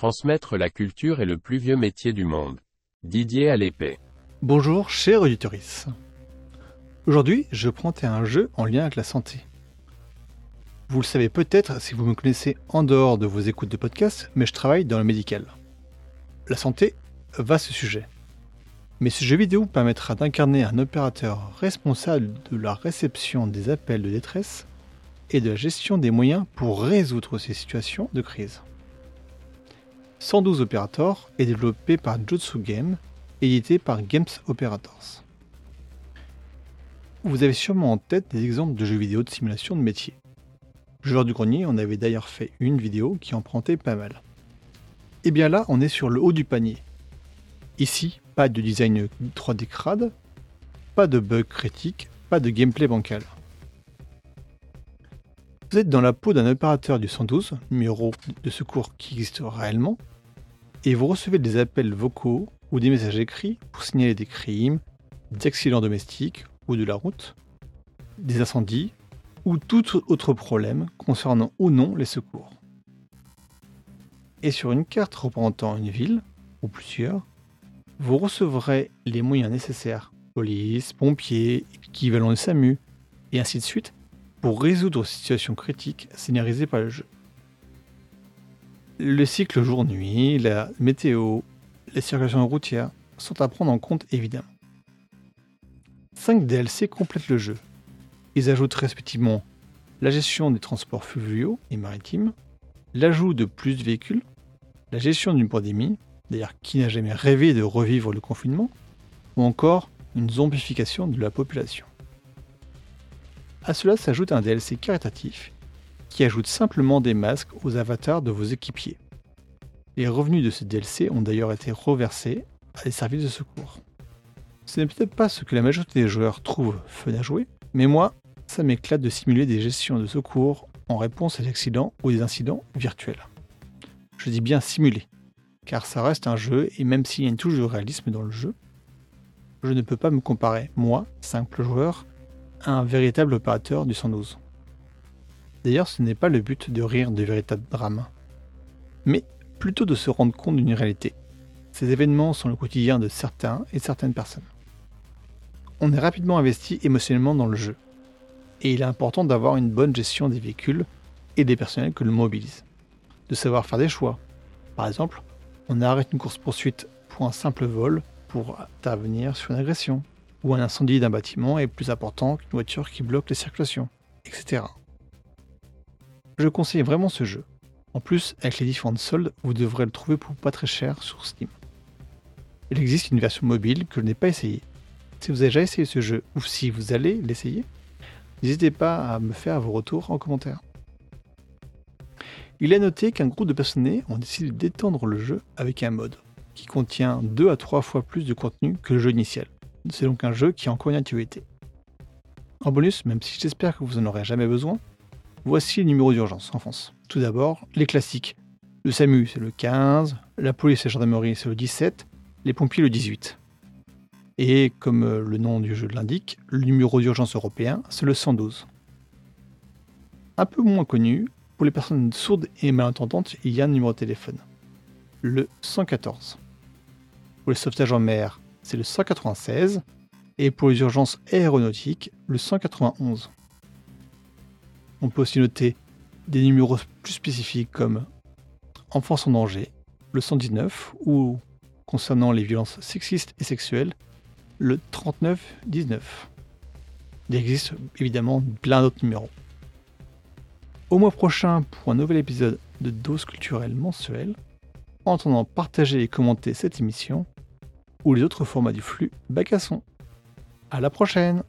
Transmettre la culture est le plus vieux métier du monde. Didier à l'épée. Bonjour, chers auditeurs. Aujourd'hui, je prends un jeu en lien avec la santé. Vous le savez peut-être si vous me connaissez en dehors de vos écoutes de podcast, mais je travaille dans le médical. La santé, vaste sujet. Mais ce jeu vidéo permettra d'incarner un opérateur responsable de la réception des appels de détresse et de la gestion des moyens pour résoudre ces situations de crise. 112 Operator est développé par Jutsu Game, édité par Games Operators. Vous avez sûrement en tête des exemples de jeux vidéo de simulation de métier. Joueur du grenier, on avait d'ailleurs fait une vidéo qui en prenait pas mal. Et eh bien là, on est sur le haut du panier. Ici, pas de design 3D crade, pas de bugs critiques, pas de gameplay bancal. Vous êtes dans la peau d'un opérateur du 112, numéro de secours qui existe réellement, et vous recevez des appels vocaux ou des messages écrits pour signaler des crimes, des accidents domestiques ou de la route, des incendies ou tout autre problème concernant ou non les secours. Et sur une carte représentant une ville, ou plusieurs, vous recevrez les moyens nécessaires, police, pompiers, équivalent de SAMU, et ainsi de suite, pour résoudre ces situations critiques scénarisées par le jeu. Le cycle jour-nuit, la météo, les circulations routières sont à prendre en compte évidemment. 5 DLC complètent le jeu. Ils ajoutent respectivement la gestion des transports fluviaux et maritimes, l'ajout de plus de véhicules, la gestion d'une pandémie, d'ailleurs qui n'a jamais rêvé de revivre le confinement, ou encore une zombification de la population. À cela s'ajoute un DLC caritatif qui ajoute simplement des masques aux avatars de vos équipiers. Les revenus de ce DLC ont d'ailleurs été reversés à des services de secours. Ce n'est peut-être pas ce que la majorité des joueurs trouvent fun à jouer, mais moi, ça m'éclate de simuler des gestions de secours en réponse à des accidents ou des incidents virtuels. Je dis bien simuler, car ça reste un jeu et même s'il y a une touche de réalisme dans le jeu, je ne peux pas me comparer, moi, simple joueur, un véritable opérateur du 112. D'ailleurs, ce n'est pas le but de rire de véritables drames, mais plutôt de se rendre compte d'une réalité. Ces événements sont le quotidien de certains et certaines personnes. On est rapidement investi émotionnellement dans le jeu, et il est important d'avoir une bonne gestion des véhicules et des personnels que l'on mobilise, de savoir faire des choix. Par exemple, on arrête une course-poursuite pour un simple vol pour intervenir sur une agression, ou un incendie d'un bâtiment est plus important qu'une voiture qui bloque les circulations, etc. Je conseille vraiment ce jeu. En plus, avec les différentes soldes, vous devrez le trouver pour pas très cher sur Steam. Il existe une version mobile que je n'ai pas essayée. Si vous avez déjà essayé ce jeu ou si vous allez l'essayer, n'hésitez pas à me faire vos retours en commentaire. Il est noté qu'un groupe de passionnés ont décidé d'étendre le jeu avec un mode qui contient 2 à 3 fois plus de contenu que le jeu initial. C'est donc un jeu qui encore une activité. En bonus, même si j'espère que vous en aurez jamais besoin, voici les numéros d'urgence en France. Tout d'abord, les classiques. Le SAMU, c'est le 15, la police et la gendarmerie, c'est le 17, les pompiers, le 18. Et comme euh, le nom du jeu l'indique, le numéro d'urgence européen, c'est le 112. Un peu moins connu, pour les personnes sourdes et malentendantes, il y a un numéro de téléphone. Le 114. Pour les sauvetages en mer, c'est le 196, et pour les urgences aéronautiques, le 191. On peut aussi noter des numéros plus spécifiques comme Enfance en danger, le 119, ou concernant les violences sexistes et sexuelles, le 3919. Il existe évidemment plein d'autres numéros. Au mois prochain pour un nouvel épisode de Dose culturelle mensuelle. En attendant, partagez et commentez cette émission ou les autres formats du flux Bacasson. À la prochaine